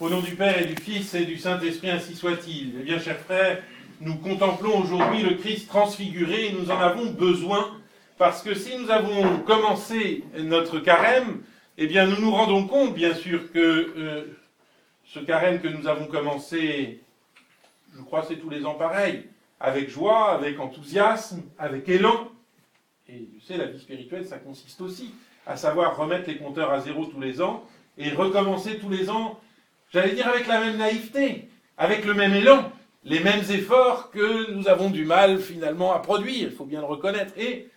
Au nom du Père et du Fils et du Saint-Esprit, ainsi soit-il. Eh bien, chers frères, nous contemplons aujourd'hui le Christ transfiguré et nous en avons besoin parce que si nous avons commencé notre carême, eh bien, nous nous rendons compte, bien sûr, que euh, ce carême que nous avons commencé, je crois, c'est tous les ans pareil, avec joie, avec enthousiasme, avec élan. Et tu sais, la vie spirituelle, ça consiste aussi à savoir remettre les compteurs à zéro tous les ans et recommencer tous les ans j'allais dire avec la même naïveté, avec le même élan, les mêmes efforts que nous avons du mal finalement à produire, il faut bien le reconnaître. Et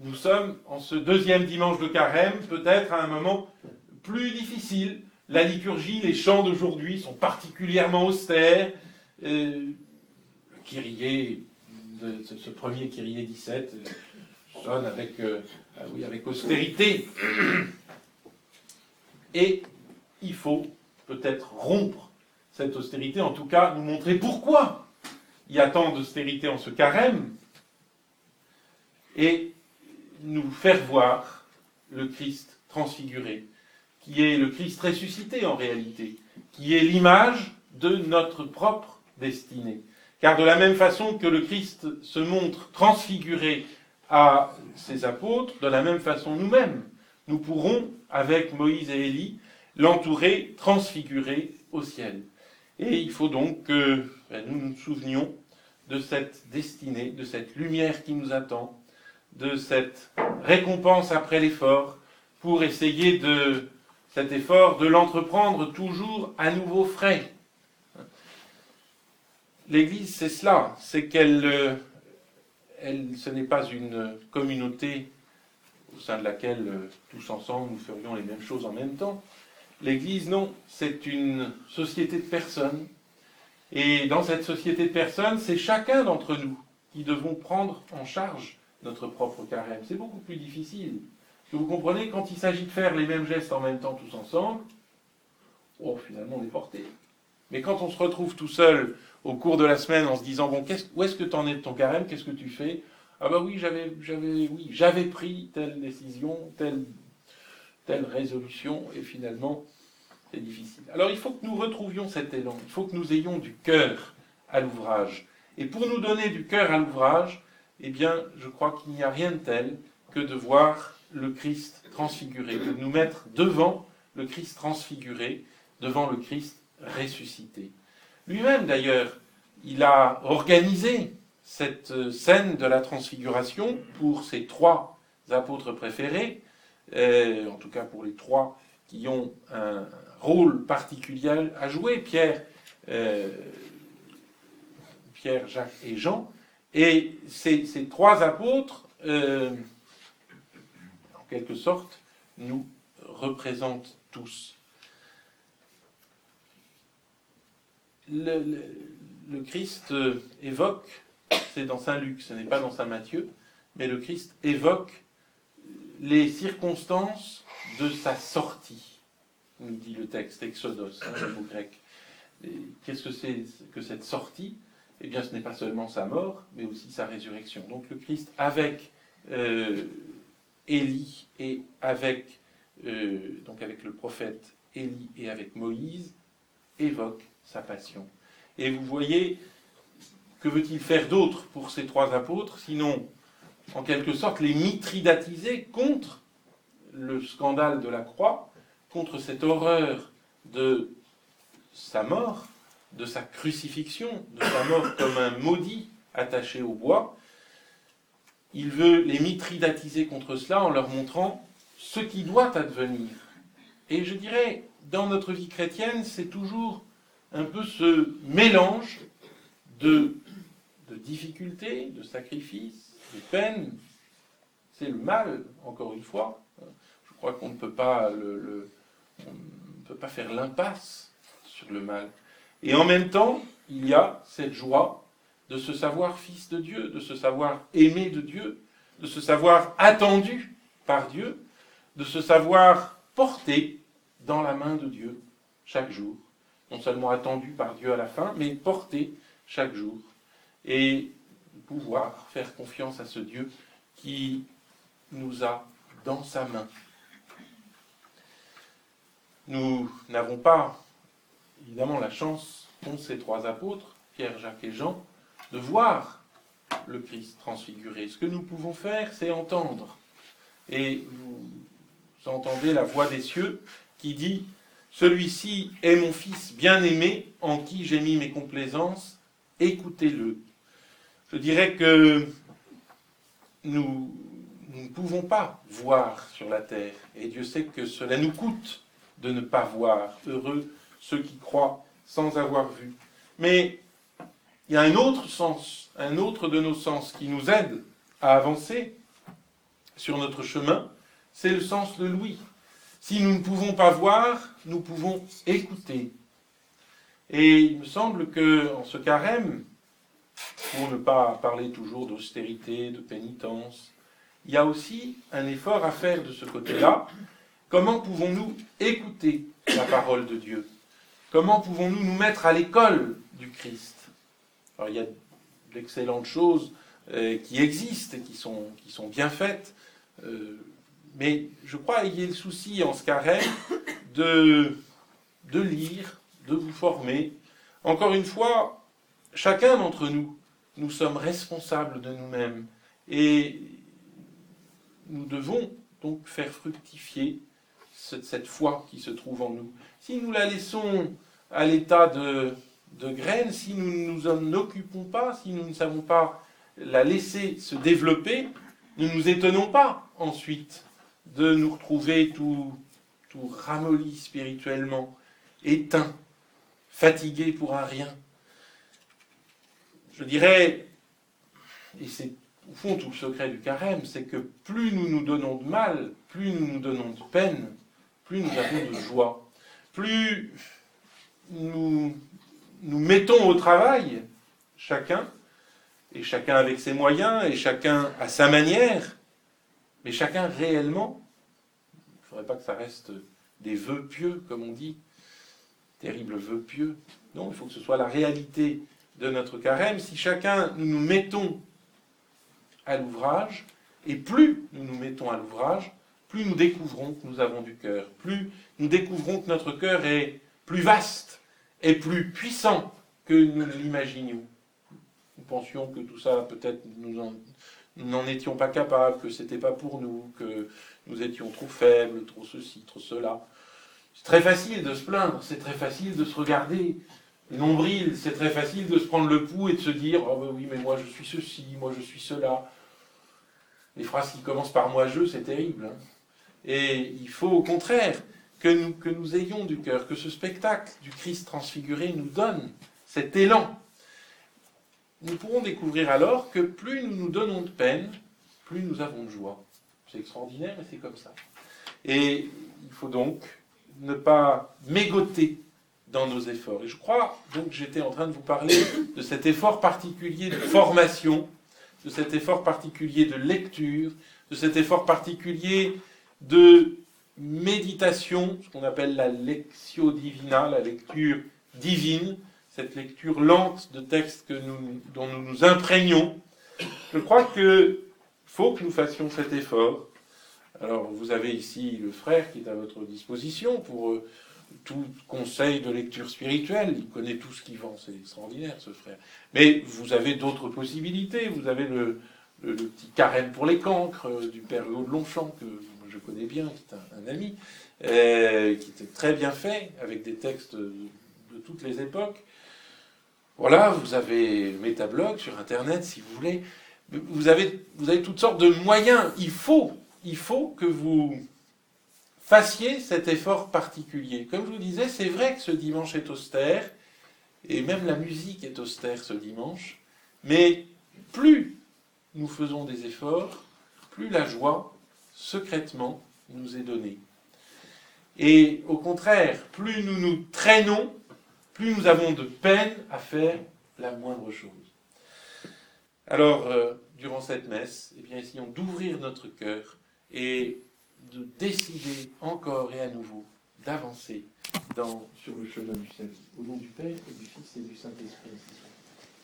nous sommes en ce deuxième dimanche de carême, peut-être à un moment plus difficile. La liturgie, les chants d'aujourd'hui sont particulièrement austères. Euh, Kyrie, ce premier Kyrie 17 euh, sonne avec, euh, ah oui, avec austérité. Et il faut peut-être rompre cette austérité, en tout cas nous montrer pourquoi il y a tant d'austérité en ce carême, et nous faire voir le Christ transfiguré, qui est le Christ ressuscité en réalité, qui est l'image de notre propre destinée. Car de la même façon que le Christ se montre transfiguré à ses apôtres, de la même façon nous-mêmes, nous pourrons, avec Moïse et Élie, l'entourer, transfiguré au ciel. Et il faut donc que ben, nous nous souvenions de cette destinée, de cette lumière qui nous attend, de cette récompense après l'effort, pour essayer de cet effort de l'entreprendre toujours à nouveau frais. L'Église, c'est cela, c'est qu'elle, euh, elle, ce n'est pas une communauté au sein de laquelle euh, tous ensemble nous ferions les mêmes choses en même temps, L'Église, non, c'est une société de personnes. Et dans cette société de personnes, c'est chacun d'entre nous qui devons prendre en charge notre propre carême. C'est beaucoup plus difficile. Vous comprenez, quand il s'agit de faire les mêmes gestes en même temps tous ensemble, oh, finalement on est porté. Mais quand on se retrouve tout seul au cours de la semaine en se disant, bon, où est-ce que tu en es de ton carême? Qu'est-ce que tu fais? Ah bah oui, j'avais, oui, j'avais pris telle décision, telle telle résolution, et finalement, c'est difficile. Alors il faut que nous retrouvions cet élan, il faut que nous ayons du cœur à l'ouvrage. Et pour nous donner du cœur à l'ouvrage, eh bien, je crois qu'il n'y a rien de tel que de voir le Christ transfiguré, de nous mettre devant le Christ transfiguré, devant le Christ ressuscité. Lui-même, d'ailleurs, il a organisé cette scène de la transfiguration pour ses trois apôtres préférés, euh, en tout cas pour les trois qui ont un rôle particulier à jouer, Pierre, euh, Pierre, Jacques et Jean. Et ces, trois apôtres, euh, en quelque sorte, nous représentent tous. Le, le Christ évoque, c'est dans Saint Luc, ce n'est pas dans Saint Matthieu, mais le Christ évoque les circonstances de sa sortie, nous dit le texte Exodos, hein, mot grec. Qu'est-ce que c'est que cette sortie? Eh bien, ce n'est pas seulement sa mort, mais aussi sa résurrection. Donc le Christ, avec euh, Élie et avec, euh, donc avec le prophète Élie et avec Moïse, évoque sa passion. Et vous voyez, que veut-il faire d'autre pour ces trois apôtres, sinon en quelque sorte, les mitridatiser contre le scandale de la croix, contre cette horreur de sa mort, de sa crucifixion, de sa mort comme un maudit attaché au bois. Il veut les mitridatiser contre cela en leur montrant ce qui doit advenir. Et je dirais, dans notre vie chrétienne, c'est toujours un peu ce mélange de, de difficultés, de sacrifices, les peines, c'est le mal, encore une fois. Je crois qu'on ne peut pas le, ne peut pas faire l'impasse sur le mal. Et en même temps, il y a cette joie de se savoir fils de Dieu, de se savoir aimé de Dieu, de se savoir attendu par Dieu, de se savoir porté dans la main de Dieu chaque jour. Non seulement attendu par Dieu à la fin, mais porté chaque jour. Et pouvoir faire confiance à ce Dieu qui nous a dans sa main. Nous n'avons pas, évidemment la chance qu'ont ces trois apôtres, Pierre, Jacques et Jean, de voir le Christ transfiguré. Ce que nous pouvons faire, c'est entendre. Et vous entendez la voix des cieux qui dit Celui-ci est mon Fils bien-aimé, en qui j'ai mis mes complaisances, écoutez-le. Je dirais que nous, ne pouvons pas voir sur la terre, et Dieu sait que cela nous coûte de ne pas voir. Heureux ceux qui croient sans avoir vu. Mais il y a un autre sens, un autre de nos sens qui nous aide à avancer sur notre chemin, c'est le sens de l'ouïe. Si nous ne pouvons pas voir, nous pouvons écouter. Et il me semble que en ce carême, pour ne pas parler toujours d'austérité, de pénitence, il y a aussi un effort à faire de ce côté-là. Comment pouvons-nous écouter la parole de Dieu? Comment pouvons-nous nous mettre à l'école du Christ? Alors, il y a d'excellentes choses euh, qui existent qui sont, qui sont bien faites, euh, mais je crois qu'il y ait le souci en ce carême de, de lire, de vous former. Encore une fois, chacun d'entre nous, nous sommes responsables de nous-mêmes et nous devons donc faire fructifier cette, foi qui se trouve en nous. Si nous la laissons à l'état de, de graine, si nous ne nous en occupons pas, si nous ne savons pas la laisser se développer, ne nous étonnons pas ensuite de nous retrouver tout, tout ramollis spirituellement, éteints, fatigués pour un rien. Je dirais, et c'est au fond tout le secret du carême, c'est que plus nous nous donnons de mal, plus nous nous donnons de peine, plus nous avons de joie, plus nous nous mettons au travail, chacun, et chacun avec ses moyens, et chacun à sa manière, mais chacun réellement, il ne faudrait pas que ça reste des vœux pieux, comme on dit, terribles vœux pieux. Non, il faut que ce soit la réalité de notre carême. Si chacun nous nous mettons à l'ouvrage, et plus nous nous mettons à l'ouvrage, plus nous découvrons que nous avons du cœur, plus nous découvrons que notre cœur est plus vaste et plus puissant que nous l'imaginions. Nous pensions que tout ça, peut-être, nous n'en étions pas capables, que c'était pas pour nous, que nous étions trop faibles, trop ceci, trop cela. C'est très facile de se plaindre, c'est très facile de se regarder nombril, c'est très facile de se prendre le pouls et de se dire Oh ben oui, mais moi je suis ceci, moi je suis cela. Les phrases qui commencent par moi je, c'est terrible. Hein. Et il faut au contraire que nous, que nous ayons du cœur, que ce spectacle du Christ transfiguré nous donne cet élan. Nous pourrons découvrir alors que plus nous nous donnons de peine, plus nous avons de joie. C'est extraordinaire, mais c'est comme ça. Et il faut donc ne pas mégoter dans nos efforts. Et je crois, donc j'étais en train de vous parler de cet effort particulier de formation, de cet effort particulier de lecture, de cet effort particulier de méditation, ce qu'on appelle la lectio divina, la lecture divine, cette lecture lente de textes que nous, dont nous nous imprégnons. Je crois qu'il faut que nous fassions cet effort. Alors, vous avez ici le frère qui est à votre disposition pour euh, tout conseil de lecture spirituelle. Il connaît tout ce qui vend, c'est extraordinaire ce frère. Mais vous avez d'autres possibilités. Vous avez le, petit carême pour les cancres euh, du père de Longchamp, que je connais bien, qui est un, ami, euh, qui était très bien fait, avec des textes de, toutes les époques. Voilà, vous avez Métablog sur Internet, si vous voulez. Vous avez, vous avez toutes sortes de moyens. Il faut, il faut que vous fassiez cet effort particulier. Comme je vous disais, c'est vrai que ce dimanche est austère, et même la musique est austère ce dimanche, mais plus nous faisons des efforts, plus la joie, secrètement, nous est donnée. Et au contraire, plus nous nous traînons, plus nous avons de peine à faire la moindre chose. Alors, euh, durant cette messe, eh bien, essayons d'ouvrir notre cœur et de décider encore et à nouveau d'avancer sur le chemin du salut. Au nom du Père et du Fils et du Saint-Esprit.